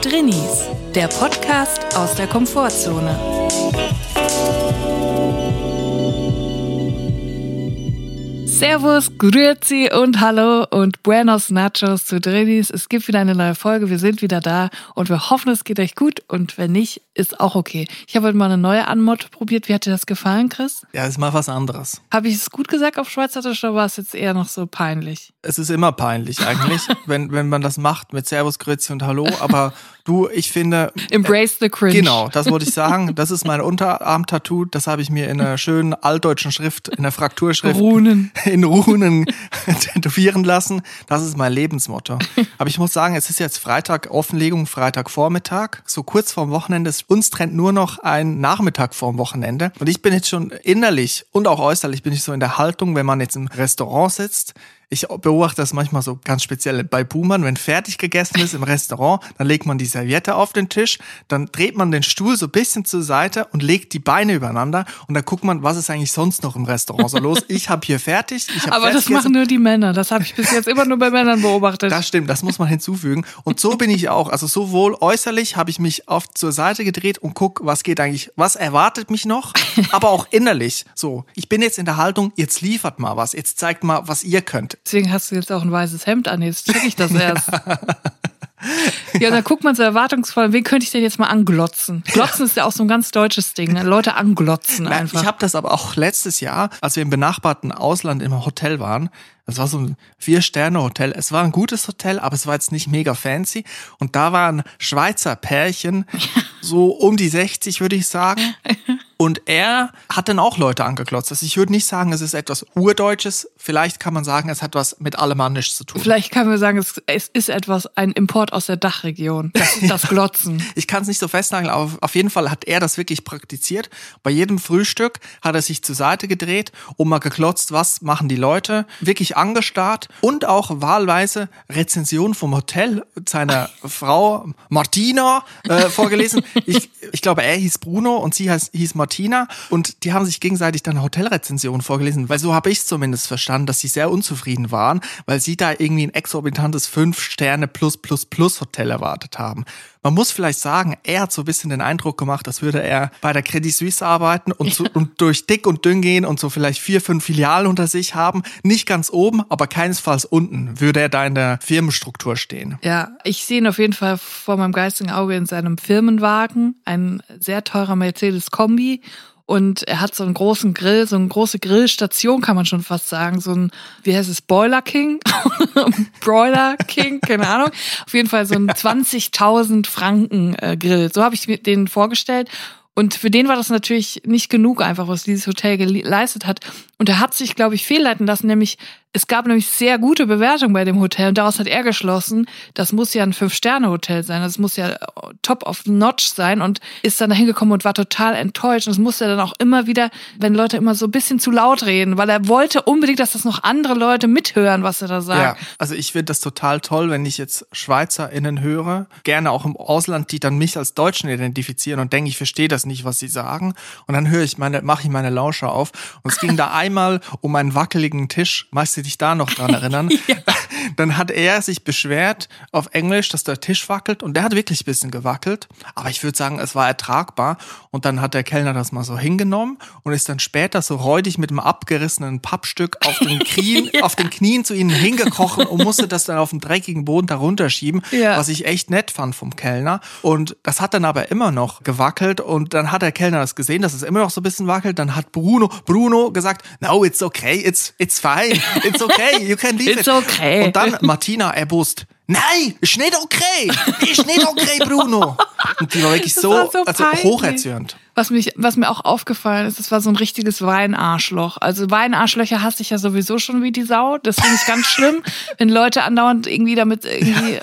Drinnies, der Podcast aus der Komfortzone. Servus, Grüezi und Hallo und Buenos Nachos zu Drinnies. Es gibt wieder eine neue Folge. Wir sind wieder da und wir hoffen, es geht euch gut. Und wenn nicht, ist auch okay. Ich habe heute mal eine neue Anmod probiert. Wie hat dir das gefallen, Chris? Ja, ist mal was anderes. Habe ich es gut gesagt auf Schweizerdeutsch oder war es jetzt eher noch so peinlich? Es ist immer peinlich eigentlich, wenn, wenn man das macht mit Servus, Grüezi und Hallo. Aber du, ich finde. Embrace the cringe. Genau, das wollte ich sagen. Das ist mein Unterarm-Tattoo. Das habe ich mir in einer schönen altdeutschen Schrift, in der Frakturschrift. Runen. In Runen tätowieren lassen. Das ist mein Lebensmotto. Aber ich muss sagen, es ist jetzt Freitag, Offenlegung, Freitagvormittag. So kurz vorm Wochenende. Uns trennt nur noch ein Nachmittag vorm Wochenende. Und ich bin jetzt schon innerlich und auch äußerlich bin ich so in der Haltung, wenn man jetzt im Restaurant sitzt, ich beobachte das manchmal so ganz speziell bei Boomern, wenn fertig gegessen ist im Restaurant, dann legt man die Serviette auf den Tisch, dann dreht man den Stuhl so ein bisschen zur Seite und legt die Beine übereinander und dann guckt man, was ist eigentlich sonst noch im Restaurant so los. Ich habe hier fertig. Ich hab Aber das machen nur die Männer. Das habe ich bis jetzt immer nur bei Männern beobachtet. Das stimmt, das muss man hinzufügen. Und so bin ich auch. Also sowohl äußerlich habe ich mich oft zur Seite gedreht und guck, was geht eigentlich, was erwartet mich noch, aber auch innerlich. So, ich bin jetzt in der Haltung, jetzt liefert mal was, jetzt zeigt mal, was ihr könnt. Deswegen hast du jetzt auch ein weißes Hemd an. Jetzt check ich das erst. Ja, da guckt man so erwartungsvoll, wen könnte ich denn jetzt mal anglotzen? Glotzen ist ja auch so ein ganz deutsches Ding, ne? Leute anglotzen Nein, einfach. Ich habe das aber auch letztes Jahr, als wir im benachbarten Ausland im Hotel waren. Das war so ein Vier-Sterne-Hotel. Es war ein gutes Hotel, aber es war jetzt nicht mega fancy. Und da waren Schweizer Pärchen, so um die 60, würde ich sagen. Und er hat dann auch Leute angeklotzt. Also ich würde nicht sagen, es ist etwas Urdeutsches. Vielleicht kann man sagen, es hat was mit Alemannisch zu tun. Vielleicht kann man sagen, es, es ist etwas, ein Import aus der Dachregion. Das, das Glotzen. Ich kann es nicht so festnageln, aber auf jeden Fall hat er das wirklich praktiziert. Bei jedem Frühstück hat er sich zur Seite gedreht und mal geklotzt, was machen die Leute. Wirklich angestarrt und auch wahlweise Rezension vom Hotel seiner Frau Martina äh, vorgelesen. Ich, ich glaube, er hieß Bruno und sie heißt, hieß Martina und die haben sich gegenseitig dann Hotelrezensionen vorgelesen, weil so habe ich es zumindest verstanden, dass sie sehr unzufrieden waren, weil sie da irgendwie ein exorbitantes 5 Sterne plus plus plus Hotel erwartet haben. Man muss vielleicht sagen, er hat so ein bisschen den Eindruck gemacht, als würde er bei der Credit Suisse arbeiten und, so, und durch dick und dünn gehen und so vielleicht vier, fünf Filialen unter sich haben. Nicht ganz oben, aber keinesfalls unten würde er da in der Firmenstruktur stehen. Ja, ich sehe ihn auf jeden Fall vor meinem geistigen Auge in seinem Firmenwagen, ein sehr teurer Mercedes-Kombi und er hat so einen großen Grill, so eine große Grillstation, kann man schon fast sagen. So ein, wie heißt es, Boiler King? Broiler King, keine Ahnung. Auf jeden Fall so ein 20.000 Franken äh, Grill. So habe ich mir den vorgestellt. Und für den war das natürlich nicht genug, einfach was dieses Hotel geleistet hat. Und er hat sich, glaube ich, fehlleiten lassen, nämlich es gab nämlich sehr gute Bewertungen bei dem Hotel und daraus hat er geschlossen, das muss ja ein Fünf-Sterne-Hotel sein, das muss ja top of the notch sein und ist dann da hingekommen und war total enttäuscht. Und das musste er dann auch immer wieder, wenn Leute immer so ein bisschen zu laut reden, weil er wollte unbedingt, dass das noch andere Leute mithören, was er da sagt. Ja, also ich finde das total toll, wenn ich jetzt SchweizerInnen höre, gerne auch im Ausland, die dann mich als Deutschen identifizieren und denke, ich verstehe das nicht, was sie sagen. Und dann höre ich meine, mache ich meine Lauscher auf. Und es ging da einmal um einen wackeligen Tisch, meistens dich da noch dran erinnern? ja. Dann hat er sich beschwert auf Englisch, dass der Tisch wackelt und der hat wirklich ein bisschen gewackelt. Aber ich würde sagen, es war ertragbar. Und dann hat der Kellner das mal so hingenommen und ist dann später so räudig mit einem abgerissenen Pappstück auf den Knien, ja. auf den Knien zu ihnen hingekrochen und musste das dann auf dem dreckigen Boden darunter schieben, ja. was ich echt nett fand vom Kellner. Und das hat dann aber immer noch gewackelt und dann hat der Kellner das gesehen, dass es immer noch so ein bisschen wackelt. Dann hat Bruno, Bruno gesagt, no, it's okay, it's, it's fine, it's okay, you can leave It's it. okay. Dann Martina erbost, nein, ist nicht okay, ist nicht okay, Bruno. Und die war wirklich so, war so also hocherzürnt. Was, mich, was mir auch aufgefallen ist, das war so ein richtiges Weinarschloch. Also Weinarschlöcher hasse ich ja sowieso schon wie die Sau. Das finde ich ganz schlimm, wenn Leute andauernd irgendwie damit irgendwie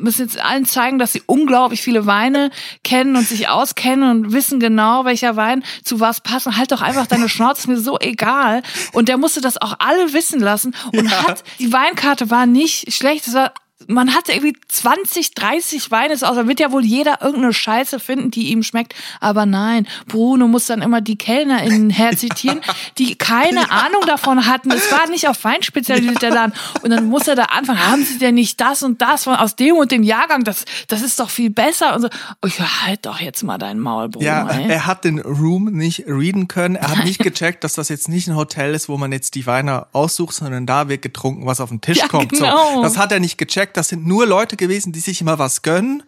müssen jetzt allen zeigen, dass sie unglaublich viele Weine kennen und sich auskennen und wissen genau, welcher Wein zu was passt. Und halt doch einfach deine Schnauze, mir so egal. Und der musste das auch alle wissen lassen und Ja. hat, die Weinkarte war nicht schlecht, es war man hat irgendwie 20, 30 Weine aus. Da wird ja wohl jeder irgendeine Scheiße finden, die ihm schmeckt. Aber nein, Bruno muss dann immer die KellnerInnen herzitieren, die keine Ahnung davon hatten. Es war nicht auf Wein spezialisiert, der Laden. Und dann muss er da anfangen, haben sie denn nicht das und das von aus dem und dem Jahrgang? Das, das ist doch viel besser. Und so, oh, ich halt doch jetzt mal deinen Maul, Bruno. Ja, ey. er hat den Room nicht readen können. Er hat nicht gecheckt, dass das jetzt nicht ein Hotel ist, wo man jetzt die Weine aussucht, sondern da wird getrunken, was auf den Tisch Ja, kommt. genau. So, das hat er nicht gecheckt. Das sind nur Leute gewesen, die sich immer was gönnen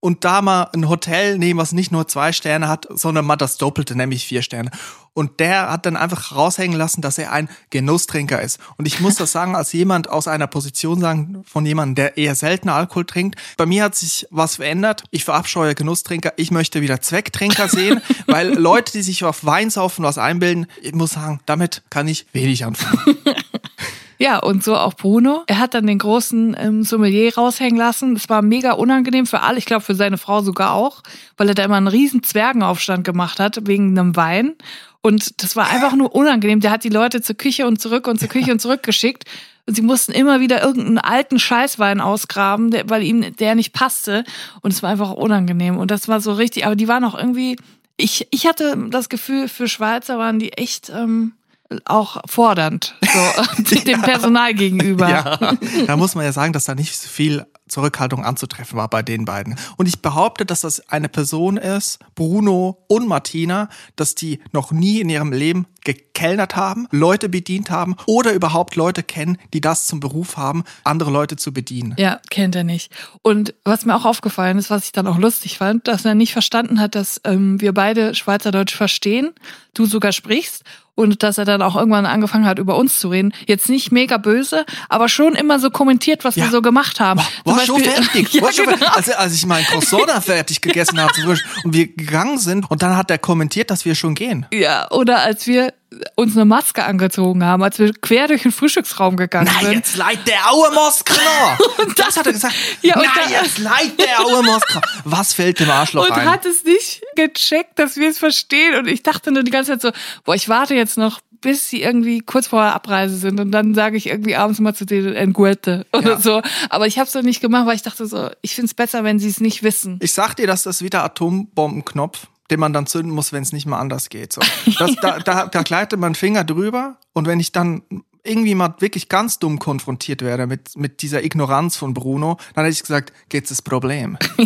und da mal ein Hotel nehmen, was nicht nur zwei Sterne hat, sondern mal das Doppelte, nämlich vier Sterne. Und der hat dann einfach raushängen lassen, dass er ein Genusstrinker ist. Und ich muss das sagen, als jemand aus einer Position sagen, von jemandem, der eher selten Alkohol trinkt. Bei mir hat sich was verändert. Ich verabscheue Genusstrinker. Ich möchte wieder Zwecktrinker sehen, weil Leute, die sich auf Weinsaufen was einbilden, ich muss sagen, damit kann ich wenig anfangen. Ja, und so auch Bruno. Er hat dann den großen ähm, Sommelier raushängen lassen. Das war mega unangenehm für alle, ich glaube für seine Frau sogar auch, weil er da immer einen riesen Zwergenaufstand gemacht hat wegen einem Wein. Und das war einfach nur unangenehm. Der hat die Leute zur Küche und zurück und zur Küche und zurück geschickt. Und sie mussten immer wieder irgendeinen alten Scheißwein ausgraben, der, weil ihm der nicht passte. Und es war einfach unangenehm. Und das war so richtig, aber die waren auch irgendwie, ich, ich hatte das Gefühl, für Schweizer waren die echt ähm, auch fordernd, so dem Personal gegenüber. Ja, da muss man ja sagen, dass da nicht so viel Zurückhaltung anzutreffen war bei den beiden. Und ich behaupte, dass das eine Person ist, Bruno und Martina, dass die noch nie in ihrem Leben gekellnert haben, Leute bedient haben oder überhaupt Leute kennen, die das zum Beruf haben, andere Leute zu bedienen. Ja, kennt er nicht. Und was mir auch aufgefallen ist, was ich dann auch lustig fand, dass er nicht verstanden hat, dass ähm, wir beide Schweizerdeutsch verstehen, du sogar sprichst und dass er dann auch irgendwann angefangen hat, über uns zu reden. Jetzt nicht mega böse, aber schon immer so kommentiert, was Ja. wir so gemacht haben. War Zum schon Beispiel- fertig. ja, war schon genau. fertig. Also, als ich mein Croissant da fertig gegessen habe und wir gegangen sind und dann hat er kommentiert, dass wir schon gehen. Ja, oder als wir uns eine Maske angezogen haben, als wir quer durch den Frühstücksraum gegangen Nein, sind. jetzt leid der Aue Moskra noch. Das hat er gesagt. Ja, und Nein, jetzt leid der Aue Moskra. Was fällt dem Arschloch und ein? hat es nicht gecheckt, dass wir es verstehen. Und ich dachte nur die ganze Zeit so, boah, ich warte jetzt noch, bis sie irgendwie kurz vor der Abreise sind. Und dann sage ich irgendwie abends mal zu denen Enguete oder Ja. so. Aber ich habe es noch nicht gemacht, weil ich dachte so, ich finde es besser, wenn sie es nicht wissen. Ich sag dir, dass das wieder Atombombenknopf, den man dann zünden muss, wenn es nicht mehr anders geht. So. Das, da, da, da gleitet man Finger drüber und wenn ich dann irgendwie mal wirklich ganz dumm konfrontiert werde mit, mit dieser Ignoranz von Bruno, dann hätte ich gesagt, geht's das Problem.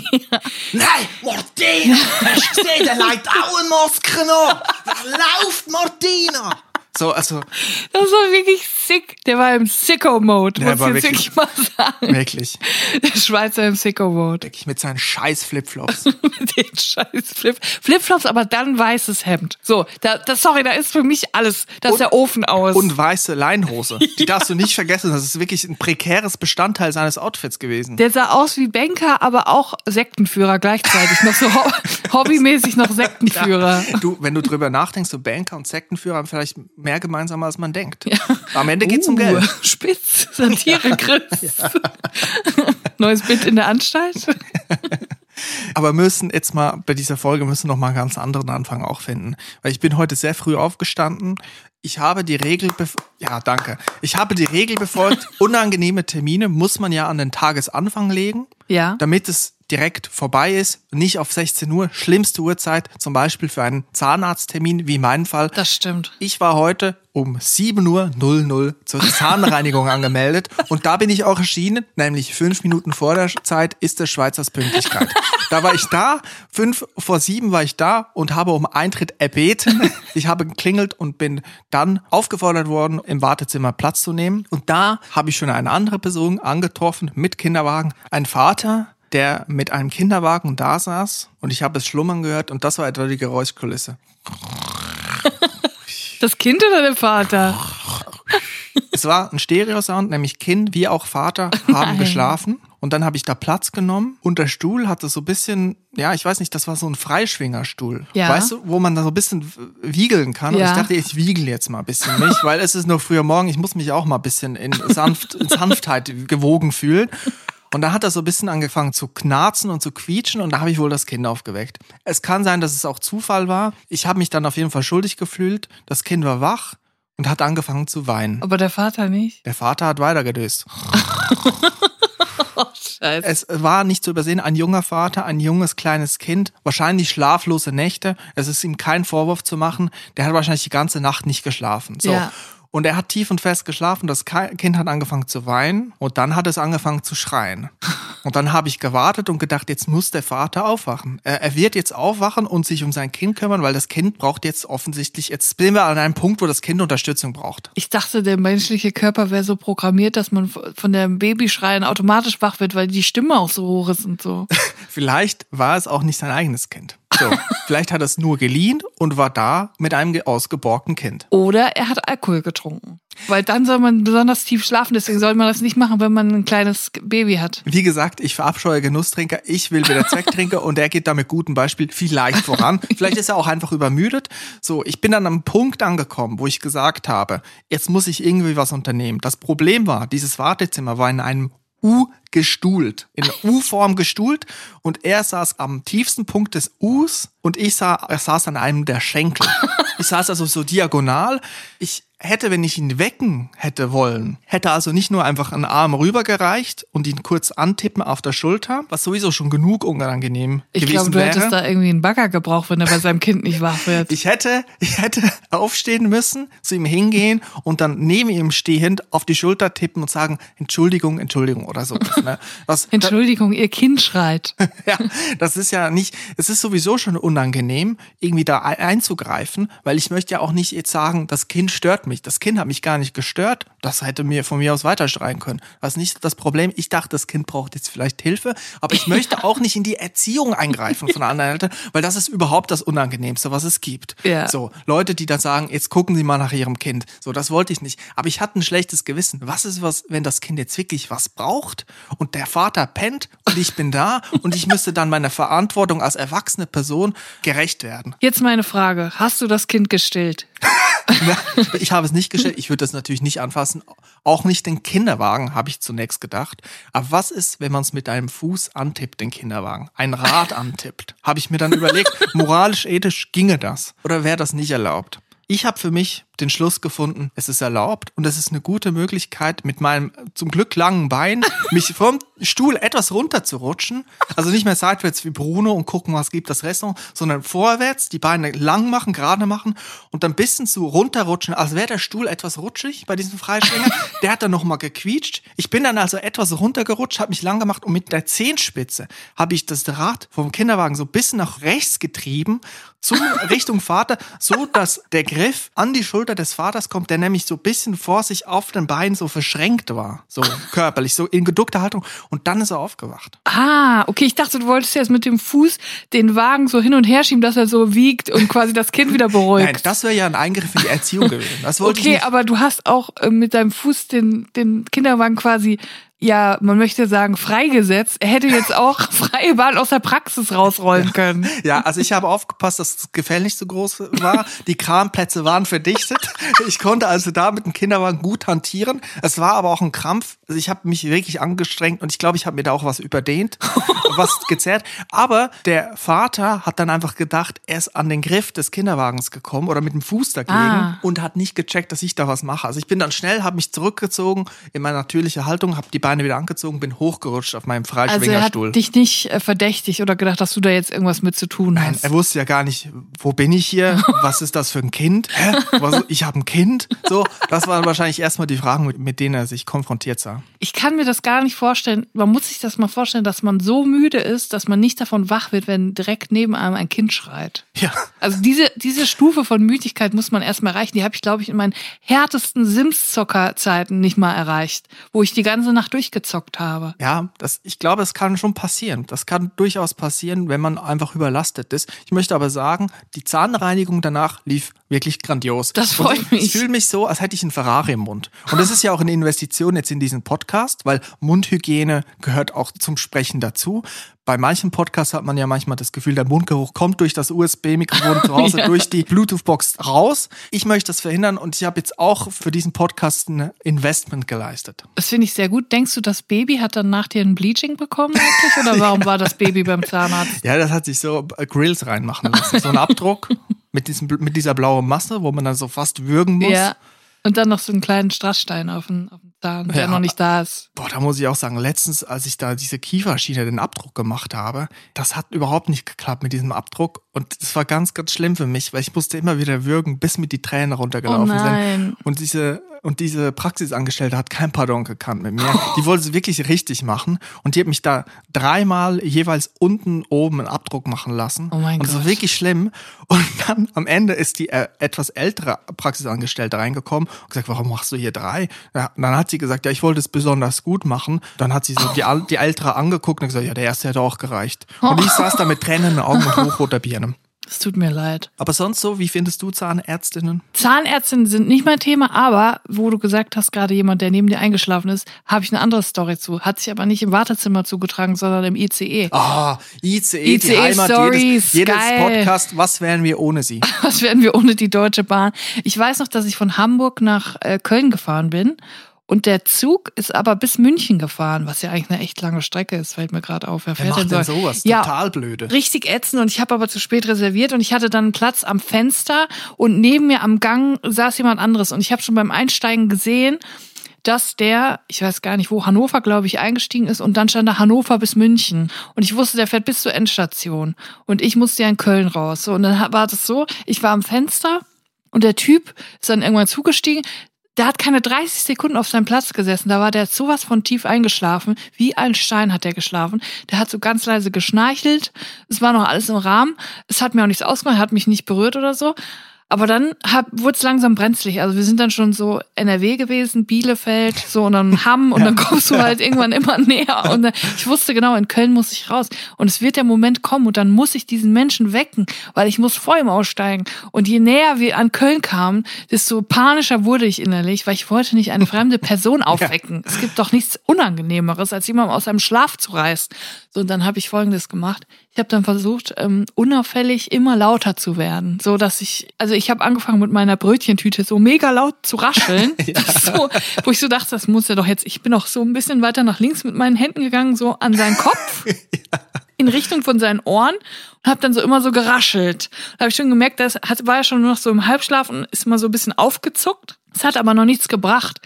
Nein, Martina! Hast du gesehen, der leidet auch Maske noch! Da läuft Martina! So, also Das war wirklich sick. Der war im Sicko-Mode, muss ich jetzt wirklich- wirklich mal sagen. wirklich, Der Schweizer im Sicko-Mode. wirklich mit seinen scheiß Flipflops. Mit den scheiß Flip Flipflops, aber dann weißes Hemd. So, da, das, sorry, da ist für mich alles. Da ist der Ofen aus. Und weiße Leinhose. Die darfst du nicht vergessen. Das ist wirklich ein prekäres Bestandteil seines Outfits gewesen. Der sah aus wie Banker, aber auch Sektenführer gleichzeitig. Noch so ho hobbymäßig noch Sektenführer. Du, wenn du drüber nachdenkst, so Banker und Sektenführer haben vielleicht mehr gemeinsam, als man denkt. Am Ende geht's um Uh, Geld. Spitz, Satire, Chris. Neues Bild in der Anstalt. Aber müssen jetzt mal bei dieser Folge müssen noch mal einen ganz anderen Anfang auch finden, weil ich bin heute sehr früh aufgestanden. Ich habe die Regel ja, danke. Ich habe die Regel befolgt, unangenehme Termine muss man ja an den Tagesanfang legen, Ja. damit es direkt vorbei ist, nicht auf 16 Uhr, schlimmste Uhrzeit, zum Beispiel für einen Zahnarzttermin, wie in meinem Fall. Das stimmt. Ich war heute um 7.00 Uhr zur Zahnreinigung angemeldet und da bin ich auch erschienen, nämlich fünf Minuten vor der Zeit ist des Schweizers Pünktlichkeit. Da war ich da, fünf vor sieben war ich da und habe um Eintritt erbeten. Ich habe geklingelt und bin dann aufgefordert worden, im Wartezimmer Platz zu nehmen. Und da habe ich schon eine andere Person angetroffen mit Kinderwagen. Ein Vater, der mit einem Kinderwagen da saß und ich habe es schlummern gehört und das war etwa die Geräuschkulisse. Das Kind oder der Vater? Es war ein Stereosound, nämlich Kind wie auch Vater haben Nein. geschlafen. Und dann habe ich da Platz genommen und der Stuhl hatte so ein bisschen, ja, ich weiß nicht, das war so ein Freischwingerstuhl. Ja. Weißt du, wo man da so ein bisschen wiegeln kann. Und Ja. ich dachte, ich wiegel jetzt mal ein bisschen mich, weil es ist noch früher Morgen, ich muss mich auch mal ein bisschen in, sanft, in Sanftheit gewogen fühlen. Und da hat er so ein bisschen angefangen zu knarzen und zu quietschen und da habe ich wohl das Kind aufgeweckt. Es kann sein, dass es auch Zufall war. Ich habe mich dann auf jeden Fall schuldig gefühlt. Das Kind war wach und hat angefangen zu weinen. Aber der Vater nicht. Der Vater hat weitergedöst. Scheiße. Es war nicht zu übersehen, ein junger Vater, ein junges kleines Kind, wahrscheinlich schlaflose Nächte. Es ist ihm kein Vorwurf zu machen. Der hat wahrscheinlich die ganze Nacht nicht geschlafen. So. Ja. Und er hat tief und fest geschlafen. Das Ki- Kind hat angefangen zu weinen und dann hat es angefangen zu schreien. Und dann habe ich gewartet und gedacht, jetzt muss der Vater aufwachen. Er, er wird jetzt aufwachen und sich um sein Kind kümmern, weil das Kind braucht jetzt offensichtlich, jetzt sind wir an einem Punkt, wo das Kind Unterstützung braucht. Ich dachte, der menschliche Körper wäre so programmiert, dass man von dem Babyschreien automatisch wach wird, weil die Stimme auch so hoch ist und so. Vielleicht war es auch nicht sein eigenes Kind. So, vielleicht hat er es nur geliehen und war da mit einem ge- ausgeborgten Kind. Oder er hat Alkohol getrunken. Weil dann soll man besonders tief schlafen, deswegen soll man das nicht machen, wenn man ein kleines Baby hat. Wie gesagt, ich verabscheue Genusstrinker, ich will wieder Zwecktrinker und er geht da mit gutem Beispiel vielleicht voran. Vielleicht ist er auch einfach übermüdet. So, ich bin dann am Punkt angekommen, wo ich gesagt habe, jetzt muss ich irgendwie was unternehmen. Das Problem war, dieses Wartezimmer war in einem U gestuhlt, in U-Form gestuhlt und er saß am tiefsten Punkt des Us und ich er saß an einem der Schenkel. Ich saß also so diagonal. Ich hätte, wenn ich ihn wecken hätte wollen, hätte also nicht nur einfach einen Arm rübergereicht und ihn kurz antippen auf der Schulter, was sowieso schon genug unangenehm Ich gewesen glaube, du wäre. hättest da irgendwie einen Bagger gebraucht, wenn er bei seinem Kind nicht wach wird. Ich hätte, ich hätte aufstehen müssen, zu ihm hingehen und dann neben ihm stehend auf die Schulter tippen und sagen, Entschuldigung, Entschuldigung oder so. Ne? Was, Entschuldigung, ihr Kind schreit. ja, das ist ja nicht, es ist sowieso schon unangenehm, irgendwie da ein- einzugreifen, weil ich möchte ja auch nicht jetzt sagen, das Kind stört mich. Das Kind hat mich gar nicht gestört. Das hätte mir von mir aus weiterstreien können. Das ist nicht das Problem. Ich dachte, das Kind braucht jetzt vielleicht Hilfe, aber ich möchte auch nicht in die Erziehung eingreifen von einer anderen Eltern, weil das ist überhaupt das Unangenehmste, was es gibt. Ja. So, Leute, die dann sagen, jetzt gucken Sie mal nach Ihrem Kind. So, das wollte ich nicht. Aber ich hatte ein schlechtes Gewissen. Was ist was, wenn das Kind jetzt wirklich was braucht und der Vater pennt und ich bin da und ich müsste dann meiner Verantwortung als erwachsene Person gerecht werden. Jetzt meine Frage. Hast du das Kind gestillt? Ich habe es nicht gestellt. Ich würde das natürlich nicht anfassen. Auch nicht den Kinderwagen, habe ich zunächst gedacht. Aber was ist, wenn man es mit einem Fuß antippt, den Kinderwagen? Ein Rad antippt? Habe ich mir dann überlegt, moralisch, ethisch ginge das? Oder wäre das nicht erlaubt? Ich habe für mich den Schluss gefunden, es ist erlaubt und es ist eine gute Möglichkeit, mit meinem zum Glück langen Bein mich vom Stuhl etwas runterzurutschen. Also nicht mehr seitwärts wie Bruno und gucken, was gibt das Restaurant, sondern vorwärts, die Beine lang machen, gerade machen und dann ein bisschen zu runterrutschen, als wäre der Stuhl etwas rutschig bei diesem Freischwinger. Der hat dann nochmal gequietscht. Ich bin dann also etwas runtergerutscht, habe mich lang gemacht und mit der Zehenspitze habe ich das Rad vom Kinderwagen so ein bisschen nach rechts getrieben, zum Richtung Vater, so dass der Griff an die Schulter des Vaters kommt, der nämlich so ein bisschen vor sich auf den Beinen so verschränkt war, so körperlich, so in geduckter Haltung und dann ist er aufgewacht. Ah, okay, ich dachte, du wolltest jetzt mit dem Fuß den Wagen so hin und her schieben, dass er so wiegt und quasi das Kind wieder beruhigt. Nein, das wäre ja ein Eingriff in die Erziehung gewesen. Das wollte ich okay, aber du hast auch äh, mit deinem Fuß den, den Kinderwagen quasi, ja, man möchte sagen, freigesetzt. Er hätte jetzt auch freie Bahn aus der Praxis rausrollen können. Ja, also ich habe aufgepasst, dass das Gefäll nicht so groß war. Die Kramplätze waren verdichtet. Ich konnte also da mit dem Kinderwagen gut hantieren. Es war aber auch ein Krampf. Also ich habe mich wirklich angestrengt und ich glaube, ich habe mir da auch was überdehnt, was gezerrt. Aber der Vater hat dann einfach gedacht, er ist an den Griff des Kinderwagens gekommen oder mit dem Fuß dagegen Ah. und hat nicht gecheckt, dass ich da was mache. Also ich bin dann schnell, habe mich zurückgezogen in meine natürliche Haltung, habe die Beine wieder angezogen, bin hochgerutscht auf meinem Also er hat Freischwingerstuhl. dich nicht äh, verdächtigt oder gedacht, dass du da jetzt irgendwas mit zu tun Nein, hast. er wusste ja gar nicht, wo bin ich hier? Was ist das für ein Kind? Hä? Was, ich habe ein Kind? So, das waren wahrscheinlich erstmal die Fragen, mit, mit denen er sich konfrontiert sah. Ich kann mir das gar nicht vorstellen. Man muss sich das mal vorstellen, dass man so müde ist, dass man nicht davon wach wird, wenn direkt neben einem ein Kind schreit. Ja, Also diese, diese Stufe von Müdigkeit muss man erstmal erreichen. Die habe ich, glaube ich, in meinen härtesten Sims-Zocker-Zeiten nicht mal erreicht, wo ich die ganze Nacht durchgezockt habe. ja, das, ich glaube, es kann schon passieren. Das kann durchaus passieren, wenn man einfach überlastet ist. Ich möchte aber sagen, die Zahnreinigung danach lief wirklich grandios. Das Und freut mich. Ich fühle mich so, als hätte ich einen Ferrari im Mund. Und das ist ja auch eine Investition jetzt in diesen Podcast, weil Mundhygiene gehört auch zum Sprechen dazu. Bei manchen Podcasts hat man ja manchmal das Gefühl, der Mundgeruch kommt durch das USB-Mikrofon zu Hause, Ja. durch die Bluetooth-Box raus. Ich möchte das verhindern und ich habe jetzt auch für diesen Podcast ein Investment geleistet. Das finde ich sehr gut. Denkst du, das Baby hat dann nach dir ein Bleaching bekommen eigentlich? Oder warum war das Baby beim Zahnarzt? Ja, das hat sich so äh, Grills reinmachen lassen. So ein Abdruck mit, diesem, mit dieser blauen Masse, wo man dann so fast würgen muss. Ja. Und dann noch so einen kleinen Strassstein auf dem, auf dem Zahn, der Ja. noch nicht da ist. Boah, da muss ich auch sagen, letztens, als ich da diese Kieferschiene, den Abdruck gemacht habe, das hat überhaupt nicht geklappt mit diesem Abdruck. Und das war ganz, ganz schlimm für mich, weil ich musste immer wieder würgen, bis mir die Tränen Oh runtergelaufen sind. nein. Und diese, und diese Praxisangestellte hat kein Pardon gekannt mit mir. Die wollte es wirklich richtig machen. Und die hat mich da dreimal jeweils unten oben einen Abdruck machen lassen. Oh mein und das war Gott. wirklich schlimm. Und dann am Ende ist die äh, etwas ältere Praxisangestellte reingekommen und gesagt, warum machst du hier drei? Ja, dann hat sie gesagt, ja, ich wollte es besonders gut machen. Dann hat sie so die, die ältere angeguckt und gesagt, ja, der erste hätte auch gereicht. Und ich saß da mit Tränen in den Augen und hochroter Birne. Es tut mir leid. Aber sonst so, wie findest du Zahnärztinnen? Zahnärztinnen sind nicht mein Thema, aber wo du gesagt hast, gerade jemand, der neben dir eingeschlafen ist, habe ich eine andere Story zu. Hat sich aber nicht im Wartezimmer zugetragen, sondern im ICE. Ah, ICE, die ICE Heimat Stories, jedes, jedes geil. Podcast. Was wären wir ohne sie? Was werden wir ohne die Deutsche Bahn? Ich weiß noch, dass ich von Hamburg nach äh, Köln gefahren bin. Und der Zug ist aber bis München gefahren, was ja eigentlich eine echt lange Strecke ist, fällt mir gerade auf. Wer Wer fährt macht denn so? sowas? Ja, Total blöde. richtig ätzend und ich habe aber zu spät reserviert und ich hatte dann einen Platz am Fenster und neben mir am Gang saß jemand anderes und ich habe schon beim Einsteigen gesehen, dass der, ich weiß gar nicht wo, Hannover, glaube ich, eingestiegen ist und dann stand da Hannover bis München und ich wusste, der fährt bis zur Endstation und ich musste ja in Köln raus. So, und dann war das so, ich war am Fenster und der Typ ist dann irgendwann zugestiegen. Der hat keine 30 Sekunden auf seinem Platz gesessen. Da war der sowas von tief eingeschlafen. Wie ein Stein hat der geschlafen. Der hat so ganz leise geschnarchelt. Es war noch alles im Rahmen. Es hat mir auch nichts ausgemacht, hat mich nicht berührt oder so. Aber dann wurde es langsam brenzlig. Also wir sind dann schon so NRW gewesen, Bielefeld, so und dann Hamm und dann kommst du halt irgendwann immer näher. Und dann, ich wusste genau, in Köln muss ich raus. Und es wird der Moment kommen und dann muss ich diesen Menschen wecken, weil ich muss vor ihm aussteigen. Und je näher wir an Köln kamen, desto panischer wurde ich innerlich, weil ich wollte nicht eine fremde Person aufwecken. Es gibt doch nichts Unangenehmeres, als jemanden aus seinem Schlaf zu reißen. So, und dann habe ich Folgendes gemacht. Ich habe dann versucht, ähm, unauffällig immer lauter zu werden, so dass ich, also ich habe angefangen mit meiner Brötchentüte so mega laut zu rascheln, so, wo ich so dachte, das muss ja doch jetzt. Ich bin auch so ein bisschen weiter nach links mit meinen Händen gegangen, so an seinen Kopf. In Richtung von seinen Ohren und habe dann so immer so geraschelt. Da habe ich schon gemerkt, das war ja schon nur noch so im Halbschlaf und ist mal so ein bisschen aufgezuckt. Es hat aber noch nichts gebracht.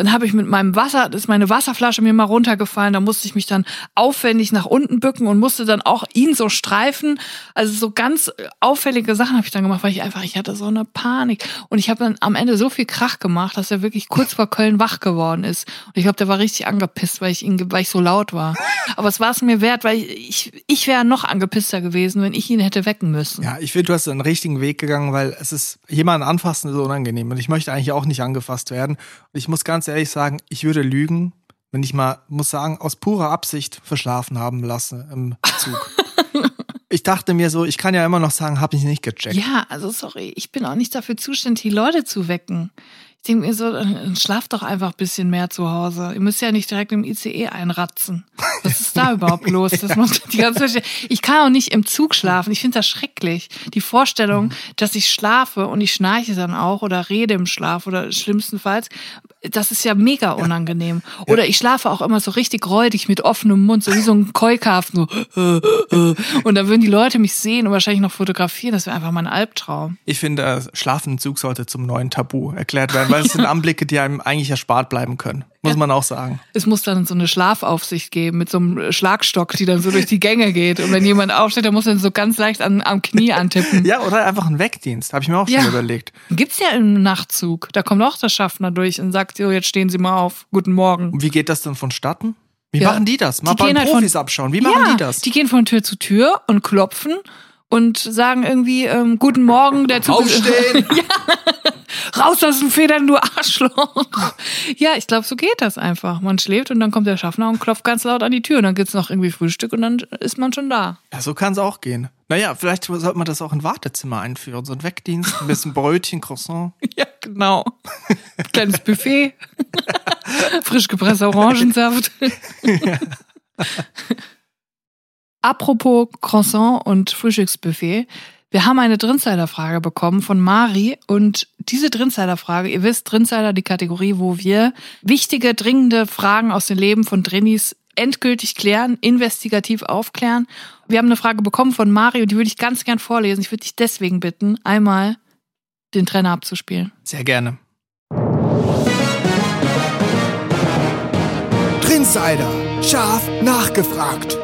Dann habe ich mit meinem Wasser, ist meine Wasserflasche mir mal runtergefallen. Da musste ich mich dann aufwendig nach unten bücken und musste dann auch ihn so streifen. Also so ganz auffällige Sachen habe ich dann gemacht, weil ich einfach, ich hatte so eine Panik. Und ich habe dann am Ende so viel Krach gemacht, dass er wirklich kurz vor Köln wach geworden ist. Und ich glaube, der war richtig angepisst, weil ich ihn, weil ich so laut war. Aber es war es mir wert, weil ich, ich wäre noch angepisster gewesen, wenn ich ihn hätte wecken müssen. Ja, ich finde, du hast einen richtigen Weg gegangen, weil es ist, jemanden anfassen ist unangenehm und ich möchte eigentlich auch nicht angefasst werden. Und ich muss ganz ehrlich sagen, ich würde lügen, wenn ich mal, muss sagen, aus purer Absicht verschlafen haben lasse im Zug. ich dachte mir so, ich kann ja immer noch sagen, habe ich nicht gecheckt. Ja, also sorry, ich bin auch nicht dafür zuständig, die Leute zu wecken. Ich denke mir so, schlaft doch einfach ein bisschen mehr zu Hause. Ihr müsst ja nicht direkt im ICE einratzen. Was ist da überhaupt los? Das muss die ganze ich kann auch nicht im Zug schlafen. Ich finde das schrecklich. Die Vorstellung, dass ich schlafe und ich schnarche dann auch oder rede im Schlaf oder schlimmstenfalls, das ist ja mega unangenehm. Oder ich schlafe auch immer so richtig räudig mit offenem Mund, so wie so ein Keukarpfen. So. Und dann würden die Leute mich sehen und wahrscheinlich noch fotografieren. Das wäre einfach mein Albtraum. Ich finde, äh, Schlafen im Zug sollte zum neuen Tabu erklärt werden, weil es sind Anblicke, die einem eigentlich erspart bleiben können. Muss man auch sagen. Es muss dann so eine Schlafaufsicht geben mit so einem Schlagstock, die dann so durch die Gänge geht. Und wenn jemand aufsteht, dann muss er so ganz leicht an, am Knie antippen. Ja, oder einfach ein Wegdienst, habe ich mir auch Ja. schon überlegt. Gibt's ja im Nachtzug. Da kommt auch der Schaffner durch und sagt, so, jetzt stehen Sie mal auf. Guten Morgen. Und wie geht das dann vonstatten? Wie Ja. machen die das? Mal Die bei den halt von- Profis abschauen. Wie machen ja, die das? Die gehen von Tür zu Tür und klopfen und sagen irgendwie, ähm, guten Morgen, der Zug ist- Aufstehen! Raus aus den Federn, du Arschloch. Ja, ich glaube, so geht das einfach. Man schläft und dann kommt der Schaffner und klopft ganz laut an die Tür. Und dann gibt's noch irgendwie Frühstück und dann ist man schon da. Ja, so kann es auch gehen. Naja, vielleicht sollte man das auch in Wartezimmer einführen. So ein Wegdienst, ein bisschen Brötchen, Croissant. Ja, genau. Kleines Buffet. Frisch gepresster Orangensaft. Apropos Croissant und Frühstücksbuffet. Wir haben eine Drinsider-Frage bekommen von Mari und diese Drinsider-Frage, ihr wisst, Drinsider, die Kategorie, wo wir wichtige, dringende Fragen aus dem Leben von Drinnies endgültig klären, investigativ aufklären. Wir haben eine Frage bekommen von Mari und die würde ich ganz gern vorlesen. Ich würde dich deswegen bitten, einmal den Trainer abzuspielen. Sehr gerne. Drinsider, scharf nachgefragt.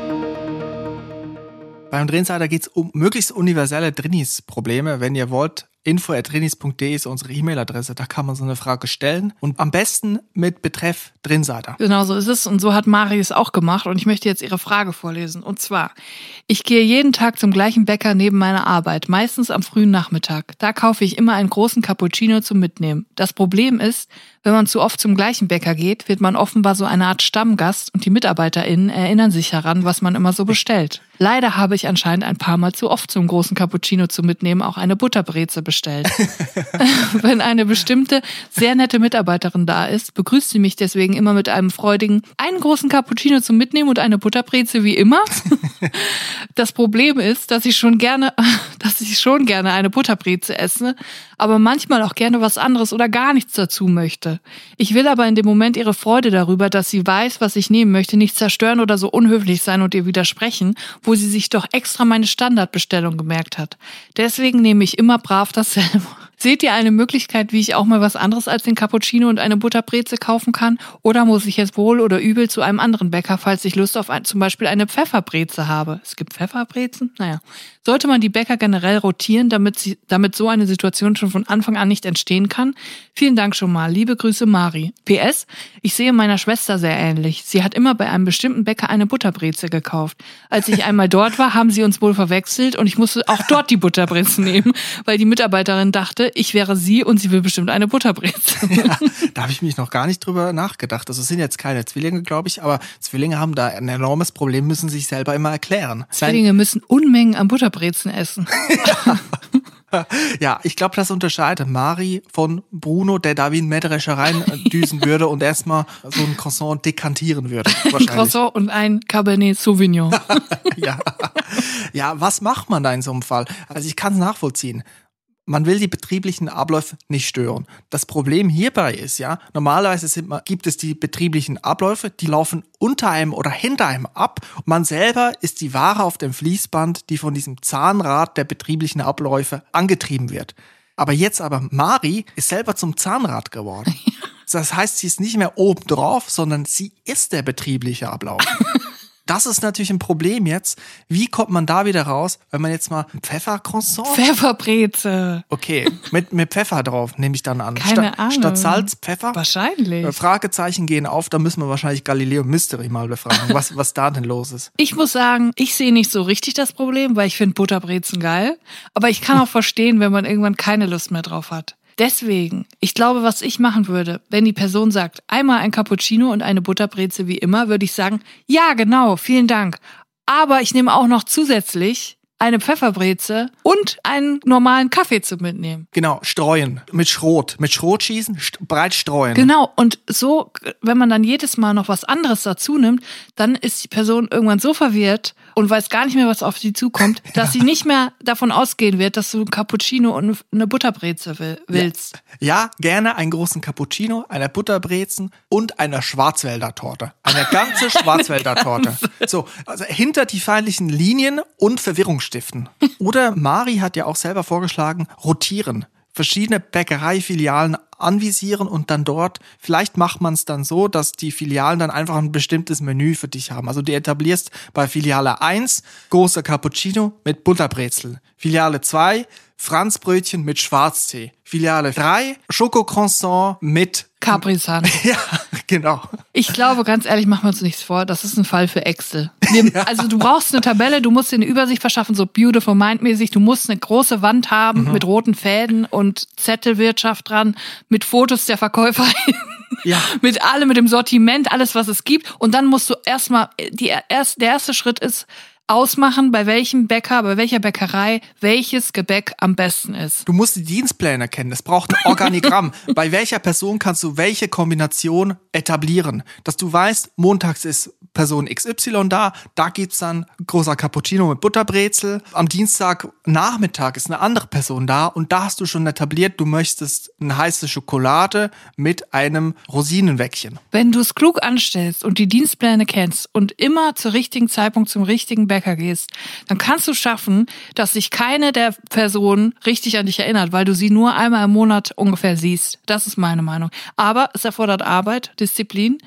Beim Drinsider geht es um möglichst universelle Drinis-Probleme. Wenn ihr wollt, info.drinis.de ist unsere E-Mail-Adresse. Da kann man so eine Frage stellen. Und am besten mit Betreff Drinsider. Genau so ist es. Und so hat Mari es auch gemacht. Und ich möchte jetzt ihre Frage vorlesen. Und zwar, ich gehe jeden Tag zum gleichen Bäcker neben meiner Arbeit, meistens am frühen Nachmittag. Da kaufe ich immer einen großen Cappuccino zum Mitnehmen. Das Problem ist, wenn man zu oft zum gleichen Bäcker geht, wird man offenbar so eine Art Stammgast und die MitarbeiterInnen erinnern sich heran, was man immer so bestellt. Leider habe ich anscheinend ein paar Mal zu oft zum großen Cappuccino zum Mitnehmen auch eine Butterbreze bestellt. wenn eine bestimmte, sehr nette Mitarbeiterin da ist, begrüßt sie mich deswegen immer mit einem freudigen, einen großen Cappuccino zum Mitnehmen und eine Butterbreze wie immer. Das Problem ist, dass ich schon gerne, dass ich schon gerne eine Butterbreze esse, aber manchmal auch gerne was anderes oder gar nichts dazu möchte. Ich will aber in dem Moment ihre Freude darüber, dass sie weiß, was ich nehmen möchte, nicht zerstören oder so unhöflich sein und ihr widersprechen, wo sie sich doch extra meine Standardbestellung gemerkt hat. Deswegen nehme ich immer brav dasselbe. Seht ihr eine Möglichkeit, wie ich auch mal was anderes als den Cappuccino und eine Butterbreze kaufen kann? Oder muss ich jetzt wohl oder übel zu einem anderen Bäcker, falls ich Lust auf ein, zum Beispiel eine Pfefferbreze habe? Es gibt Pfefferbrezen? Naja. Sollte man die Bäcker generell rotieren, damit, sie, damit so eine Situation schon von Anfang an nicht entstehen kann? Vielen Dank schon mal. Liebe Grüße, Mari. PS, ich sehe meiner Schwester sehr ähnlich. Sie hat immer bei einem bestimmten Bäcker eine Butterbreze gekauft. Als ich einmal dort war, haben sie uns wohl verwechselt und ich musste auch dort die Butterbreze nehmen, weil die Mitarbeiterin dachte, ich wäre sie und sie will bestimmt eine Butterbreze. Ja, da habe ich mich noch gar nicht drüber nachgedacht. Also es sind jetzt keine Zwillinge, glaube ich, aber Zwillinge haben da ein enormes Problem, müssen sich selber immer erklären. Zwillinge müssen Unmengen an Butterbrezen essen. Ja, ich glaube, das unterscheidet Mari von Bruno, der da wie ein Mähdrescher reindüsen würde und erstmal so ein Croissant dekantieren würde. Ein Croissant und ein Cabernet Sauvignon. ja. ja, was macht man da in so einem Fall? Also ich kann es nachvollziehen. Man will die betrieblichen Abläufe nicht stören. Das Problem hierbei ist ja, normalerweise sind, gibt es die betrieblichen Abläufe, die laufen unter einem oder hinter einem ab. Und man selber ist die Ware auf dem Fließband, die von diesem Zahnrad der betrieblichen Abläufe angetrieben wird. Aber jetzt aber Mari ist selber zum Zahnrad geworden. Das heißt, sie ist nicht mehr oben drauf, sondern sie ist der betriebliche Ablauf. Das ist natürlich ein Problem jetzt. Wie kommt man da wieder raus, wenn man jetzt mal Pfeffercroissant? Pfefferbreze. Okay, mit, mit Pfeffer drauf, nehme ich dann an. Keine statt, Ahnung. Statt Salz, Pfeffer? Wahrscheinlich. Äh, Fragezeichen gehen auf, da müssen wir wahrscheinlich Galileo Mystery mal befragen, was, was da denn los ist. Ich muss sagen, ich sehe nicht so richtig das Problem, weil ich finde Butterbrezen geil. Aber ich kann auch verstehen, wenn man irgendwann keine Lust mehr drauf hat. Deswegen, ich glaube, was ich machen würde, wenn die Person sagt, einmal ein Cappuccino und eine Butterbreze wie immer, würde ich sagen, ja, genau, vielen Dank. Aber ich nehme auch noch zusätzlich eine Pfefferbreze und einen normalen Kaffee zu mitnehmen. Genau, streuen. Mit Schrot. Mit Schrot schießen, st breit streuen. Genau, und so, wenn man dann jedes Mal noch was anderes dazu nimmt, dann ist die Person irgendwann so verwirrt und weiß gar nicht mehr, was auf sie zukommt, dass sie nicht mehr davon ausgehen wird, dass du ein Cappuccino und eine Butterbreze will, willst. Ja, ja, gerne einen großen Cappuccino, eine Butterbrezen und eine Schwarzwälder Torte. Eine ganze Schwarzwälder Torte. So, also hinter die feindlichen Linien und Verwirrung stiften. Oder Mari hat ja auch selber vorgeschlagen, rotieren. Verschiedene Bäckereifilialen anvisieren und dann dort, vielleicht macht man es dann so, dass die Filialen dann einfach ein bestimmtes Menü für dich haben. Also du etablierst bei Filiale 1 großer Cappuccino mit Butterbrezel. Filiale 2 Franzbrötchen mit Schwarztee. Filiale 3 Schokocroissant mit Capri-Sun. Ja, genau. Ich glaube, ganz ehrlich, machen wir uns nichts vor. Das ist ein Fall für Excel. Wir, Also du brauchst eine Tabelle, du musst dir eine Übersicht verschaffen, so beautiful mindmäßig. Du musst eine große Wand haben Mhm. mit roten Fäden und Zettelwirtschaft dran, mit Fotos der Verkäufer. Ja. mit allem, mit dem Sortiment, alles, was es gibt. Und dann musst du erstmal, die, erst, der erste Schritt ist, ausmachen, bei welchem Bäcker, bei welcher Bäckerei welches Gebäck am besten ist. Du musst die Dienstpläne kennen. Es braucht ein Organigramm. Bei welcher Person kannst du welche Kombination etablieren? Dass du weißt, montags ist Person XY da, da gibt's dann großer Cappuccino mit Butterbrezel. Am Dienstag Nachmittag ist eine andere Person da und da hast du schon etabliert, du möchtest eine heiße Schokolade mit einem Rosinenwäckchen. Wenn du es klug anstellst und die Dienstpläne kennst und immer zur richtigen Zeitpunkt zum richtigen Bäcker gehst, dann kannst du schaffen, dass sich keine der Personen richtig an dich erinnert, weil du sie nur einmal im Monat ungefähr siehst. Das ist meine Meinung. Aber es erfordert Arbeit, Disziplin,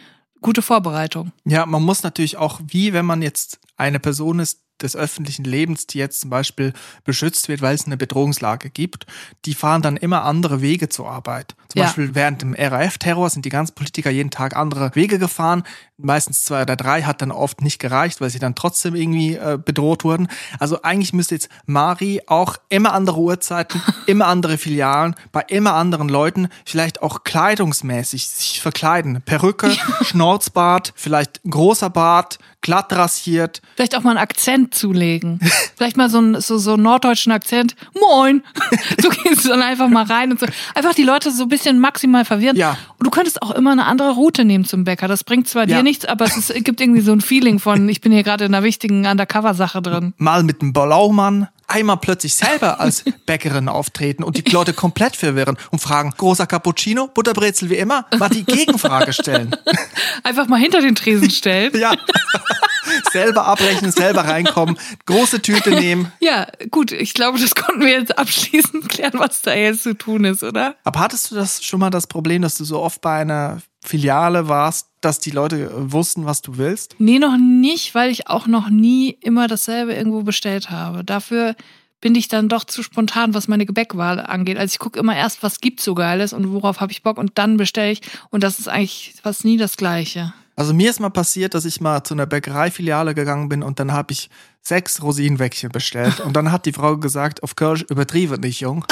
gute Vorbereitung. Ja, man muss natürlich auch, wie wenn man jetzt eine Person ist, des öffentlichen Lebens, die jetzt zum Beispiel beschützt wird, weil es eine Bedrohungslage gibt, die fahren dann immer andere Wege zur Arbeit. Zum Ja. Beispiel während dem RAF-Terror sind die ganzen Politiker jeden Tag andere Wege gefahren. Meistens zwei oder drei hat dann oft nicht gereicht, weil sie dann trotzdem irgendwie äh, bedroht wurden. Also eigentlich müsste jetzt Mari auch immer andere Uhrzeiten, immer andere Filialen, bei immer anderen Leuten, vielleicht auch kleidungsmäßig sich verkleiden. Perücke, Schnauzbart, vielleicht großer Bart, glatt rasiert, Vielleicht auch mal einen Akzent zulegen. Vielleicht mal so einen, so, so einen norddeutschen Akzent. Moin! So gehst du dann einfach mal rein und so. Einfach die Leute so ein bisschen maximal verwirren. Ja. Und du könntest auch immer eine andere Route nehmen zum Bäcker. Das bringt zwar Ja. dir nichts, aber es ist, gibt irgendwie so ein Feeling von, ich bin hier gerade in einer wichtigen Undercover-Sache drin. mal mit einem Blaumann einmal plötzlich selber als Bäckerin auftreten und die Leute komplett verwirren und fragen, großer Cappuccino, Butterbrezel wie immer, mal die Gegenfrage stellen. Einfach mal hinter den Tresen stellen. Ja. selber abrechnen, selber reinkommen, große Tüte nehmen. Ja, gut, ich glaube, das konnten wir jetzt abschließend klären, was da jetzt zu tun ist, oder? Aber hattest du das schon mal das Problem, dass du so oft bei einer Filiale warst, dass die Leute äh, wussten, was du willst? Nee, noch nicht, weil ich auch noch nie immer dasselbe irgendwo bestellt habe. Dafür bin ich dann doch zu spontan, was meine Gebäckwahl angeht. Also ich gucke immer erst, was gibt's so Geiles und worauf habe ich Bock und dann bestelle ich. Und das ist eigentlich fast nie das Gleiche. Also mir ist mal passiert, dass ich mal zu einer Bäckereifiliale gegangen bin und dann habe ich sechs Rosinenwäckchen bestellt. Und dann hat die Frau gesagt, auf Kölsch übertrieben nicht, Jung.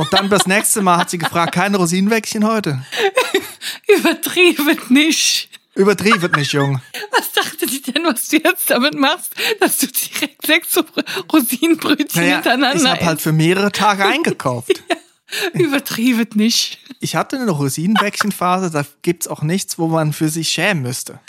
Und dann das nächste Mal hat sie gefragt, keine Rosinenwäckchen heute? Übertrieben nicht. Übertrieben nicht, Jung. Was dachte die denn, was du jetzt damit machst, dass du direkt sechs Rosinenbrötchen Naja, ich hintereinander habe halt für mehrere Tage eingekauft. isst? Übertrieben nicht. Ich hatte eine Rosinenwäckchenphase, da gibt's auch nichts, wo man für sich schämen müsste.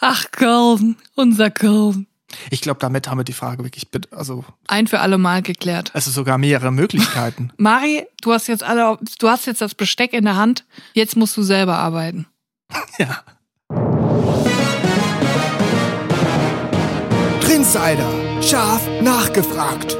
Ach, Köln, unser Köln. Ich glaube, damit haben wir die Frage wirklich, also, Ein für alle Mal geklärt. also sogar mehrere Möglichkeiten. Mari, du hast jetzt alle, du hast jetzt das Besteck in der Hand. Jetzt musst du selber arbeiten. Ja. Trinsider. Scharf nachgefragt.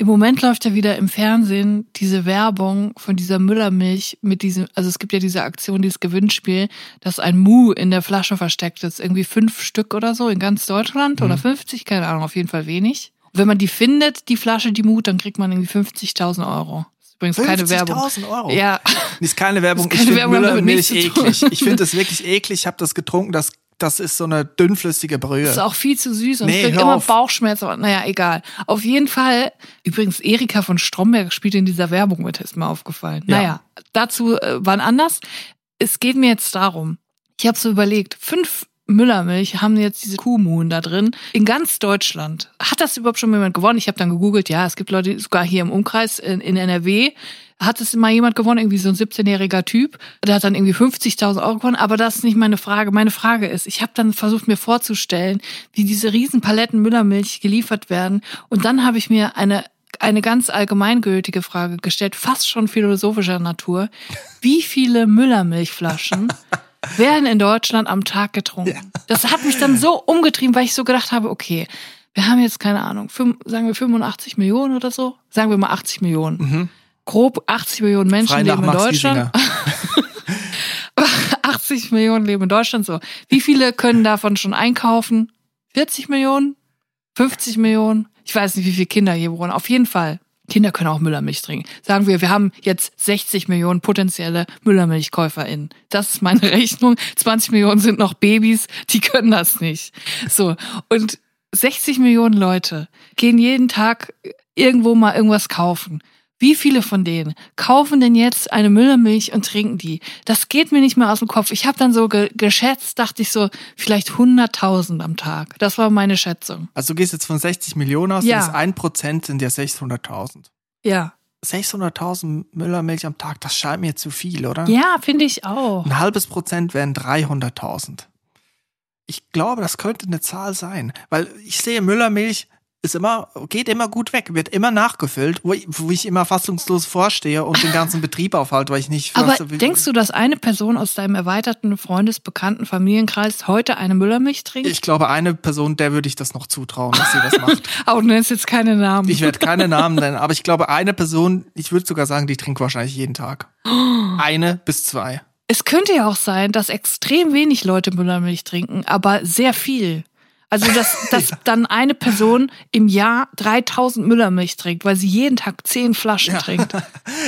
Im Moment läuft ja wieder im Fernsehen diese Werbung von dieser Müllermilch mit diesem, also es gibt ja diese Aktion, dieses Gewinnspiel, dass ein Mu in der Flasche versteckt ist. Irgendwie fünf Stück oder so in ganz Deutschland oder 50, keine Ahnung, auf jeden Fall wenig. Und wenn man die findet, die Flasche, die Mut, dann kriegt man irgendwie 50.000 Euro. Ist übrigens keine Werbung. 50.000 Euro. Ja, ist keine Werbung. Ist keine ich finde Müllermilch eklig. Ich finde das wirklich eklig. Ich habe das getrunken. Das, das ist so eine dünnflüssige Brühe. Das ist auch viel zu süß und Nee, ich krieg immer auf. Bauchschmerzen. Aber naja, egal. Auf jeden Fall, übrigens, Erika von Stromberg spielt in dieser Werbung mit, ist mir aufgefallen. Ja. Naja, dazu äh, wann anders. Es geht mir jetzt darum, ich habe so überlegt, fünf Müllermilch haben jetzt diese Kuhmuhn da drin in ganz Deutschland. Hat das überhaupt schon jemand gewonnen? Ich habe dann gegoogelt, ja, es gibt Leute, sogar hier im Umkreis in, in NRW, hat es mal jemand gewonnen, irgendwie so ein 17-jähriger Typ, der hat dann irgendwie 50.000 Euro gewonnen, aber das ist nicht meine Frage. Meine Frage ist, ich habe dann versucht mir vorzustellen, wie diese riesen Paletten Müllermilch geliefert werden und dann habe ich mir eine eine ganz allgemeingültige Frage gestellt, fast schon philosophischer Natur. Wie viele Müllermilchflaschen werden in Deutschland am Tag getrunken? Das hat mich dann so umgetrieben, weil ich so gedacht habe, okay, wir haben jetzt keine Ahnung, fünf, sagen wir 85 Millionen oder so, sagen wir mal 80 Millionen. Grob 80 Millionen Menschen Frei leben in Max Deutschland. Giesinger. 80 Millionen leben in Deutschland so. Wie viele können davon schon einkaufen? 40 Millionen? 50 Millionen? Ich weiß nicht, wie viele Kinder hier wohnen. Auf jeden Fall. Kinder können auch Müllermilch trinken. Sagen wir, wir haben jetzt 60 Millionen potenzielle MüllermilchkäuferInnen. Das ist meine Rechnung. 20 Millionen sind noch Babys, die können das nicht. So. Und 60 Millionen Leute gehen jeden Tag irgendwo mal irgendwas kaufen. Wie viele von denen kaufen denn jetzt eine Müllermilch und trinken die? Das geht mir nicht mehr aus dem Kopf. Ich habe dann so ge geschätzt, dachte ich so, vielleicht 100.000 am Tag. Das war meine Schätzung. Also du gehst jetzt von 60 Millionen aus, Ja. das ist ein Prozent sind ja 600.000. Ja. 600.000 Müllermilch am Tag, das scheint mir zu viel, oder? Ja, finde ich auch. Ein halbes Prozent wären 300.000. Ich glaube, das könnte eine Zahl sein, weil ich sehe Müllermilch ist immer, geht immer gut weg, wird immer nachgefüllt, wo ich, wo ich immer fassungslos vorstehe und den ganzen Betrieb aufhalte, weil ich nicht Aber fasse, denkst du, dass eine Person aus deinem erweiterten Freundes-, Bekannten-, Familienkreis heute eine Müllermilch trinkt? Ich glaube, eine Person, der würde ich das noch zutrauen, dass sie das macht. Auch du nennst jetzt keine Namen. Ich werde keine Namen nennen, aber ich glaube, eine Person, ich würde sogar sagen, die trinkt wahrscheinlich jeden Tag. Eine bis zwei. Es könnte ja auch sein, dass extrem wenig Leute Müllermilch trinken, aber sehr viel. Also, dass, dass dann eine Person im Jahr 3000 Müllermilch trinkt, weil sie jeden Tag 10 Flaschen Ja. trinkt.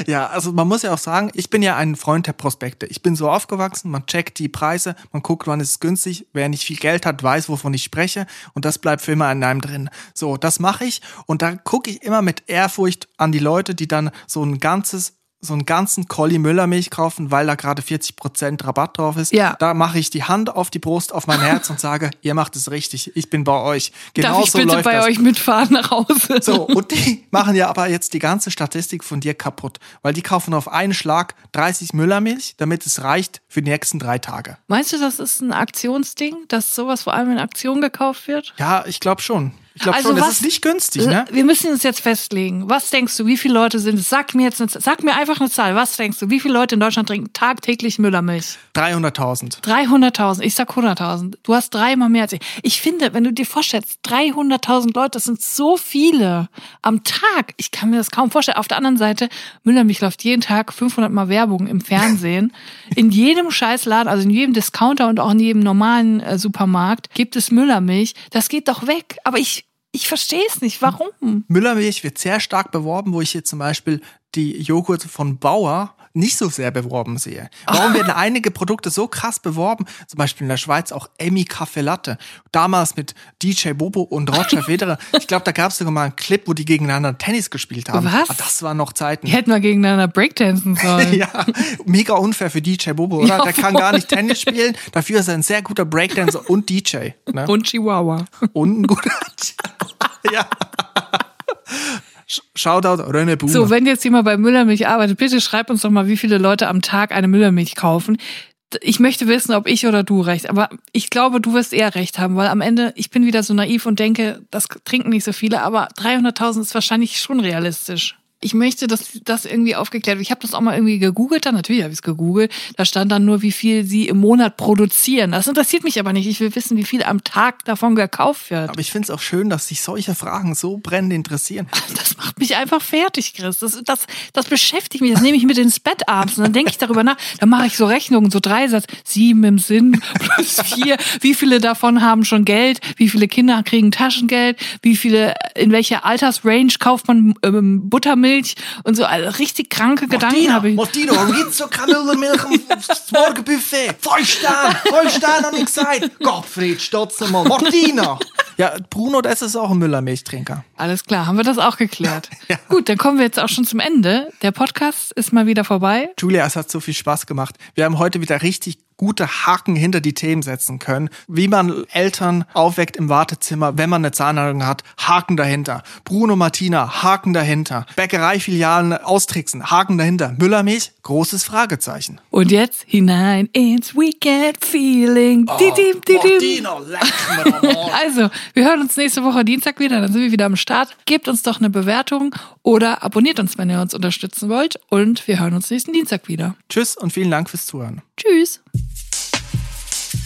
Ja, also man muss ja auch sagen, ich bin ja ein Freund der Prospekte. Ich bin so aufgewachsen, man checkt die Preise, man guckt, wann ist es günstig. Wer nicht viel Geld hat, weiß, wovon ich spreche und das bleibt für immer in einem drin. So, das mache ich und da gucke ich immer mit Ehrfurcht an die Leute, die dann so ein ganzes so einen ganzen Colli Müllermilch kaufen, weil da gerade 40% Rabatt drauf ist. Ja. Da mache ich die Hand auf die Brust, auf mein Herz und sage, ihr macht es richtig, ich bin bei euch. Genau Darf ich so bitte läuft bei das. euch mitfahren nach Hause? So, und die machen ja aber jetzt die ganze Statistik von dir kaputt, weil die kaufen auf einen Schlag 30 Müllermilch, damit es reicht für die nächsten drei Tage. Meinst du, das ist ein Aktionsding, dass sowas vor allem in Aktion gekauft wird? Ja, ich glaube schon. Ich glaube Also schon, das was- ist nicht günstig, ne? Wir müssen uns jetzt festlegen. Was denkst du, wie viele Leute sind es? Sag mir jetzt eine, sag mir einfach eine Zahl. Was denkst du, wie viele Leute in Deutschland trinken tagtäglich Müllermilch? 300.000. 300.000. Ich sag 100.000. Du hast dreimal mehr als ich. Ich finde, wenn du dir vorstellst, 300.000 Leute, das sind so viele am Tag. Ich kann mir das kaum vorstellen. Auf der anderen Seite, Müllermilch läuft jeden Tag 500 Mal Werbung im Fernsehen. In jedem Scheißladen, also in jedem Discounter und auch in jedem normalen äh, Supermarkt gibt es Müllermilch. Das geht doch weg. Aber ich, ich verstehe es nicht. Warum? Müllermilch wird sehr stark beworben, wo ich hier zum Beispiel die Joghurt von Bauer nicht so sehr beworben sehe. Warum werden einige Produkte so krass beworben? Zum Beispiel in der Schweiz auch Emmy Kaffee Latte. Damals mit DJ Bobo und Roger Federer. Ich glaube, da gab es sogar mal einen Clip, wo die gegeneinander Tennis gespielt haben. Was? Ah, Das waren noch Zeiten. Die hätten mal gegeneinander Breakdancen sollen. Ja, mega unfair für DJ Bobo, oder? Ja, Der kann gar nicht Tennis spielen, dafür ist er ein sehr guter Breakdancer und DJ. Ne? Und Chihuahua. Und ein guter. ja. Sh- Shoutout René Buhner. So, wenn jetzt jemand bei Müllermilch arbeitet, bitte schreib uns doch mal, wie viele Leute am Tag eine Müllermilch kaufen. Ich möchte wissen, ob ich oder du recht, aber ich glaube, du wirst eher recht haben, weil am Ende, ich bin wieder so naiv und denke, das trinken nicht so viele, aber 300.000 ist wahrscheinlich schon realistisch. Ich möchte, dass das irgendwie aufgeklärt wird. Ich habe das auch mal irgendwie gegoogelt, dann natürlich habe ich es gegoogelt. Da stand dann nur, wie viel sie im Monat produzieren. Das interessiert mich aber nicht. Ich will wissen, wie viel am Tag davon gekauft wird. Aber ich finde es auch schön, dass sich solche Fragen so brennend interessieren. Das macht mich einfach fertig, Chris. Das, das, das beschäftigt mich. Das nehme ich mit ins Bett abends und dann denke ich darüber nach. Dann mache ich so Rechnungen, so drei Satz, sieben im Sinn plus vier. Wie viele davon haben schon Geld? Wie viele Kinder kriegen Taschengeld? Wie viele, in welcher Altersrange kauft man ähm, Buttermilch? Und so also richtig kranke Gedanken habe ich. Martino, warum gibt's so keine Müllermilch aufs Morgenbuffet? Fünf Sterne, fünf Sterne habe ich gesagt. Gottfried, stotz mal. Martina. Ja, Bruno, das ist auch ein Müllermilchtrinker. Alles klar, haben wir das auch geklärt. Gut, dann kommen wir jetzt auch schon zum Ende. Der Podcast ist mal wieder vorbei. Julia, es hat so viel Spaß gemacht. Wir haben heute wieder richtig gute Haken hinter die Themen setzen können. Wie man Eltern aufweckt im Wartezimmer, wenn man eine Zahnreinigung hat, Haken dahinter. Bruno Martina, Haken dahinter. Bäckereifilialen austricksen, Haken dahinter. Müllermilch, großes Fragezeichen. Und jetzt hinein ins Weekend Feeling. Didim, didim. Arsch. Also, wir hören uns nächste Woche Dienstag wieder, dann sind wir wieder am Start. Gebt uns doch eine Bewertung oder abonniert uns, wenn ihr uns unterstützen wollt. Und wir hören uns nächsten Dienstag wieder. Tschüss und vielen Dank fürs Zuhören. Tschüss.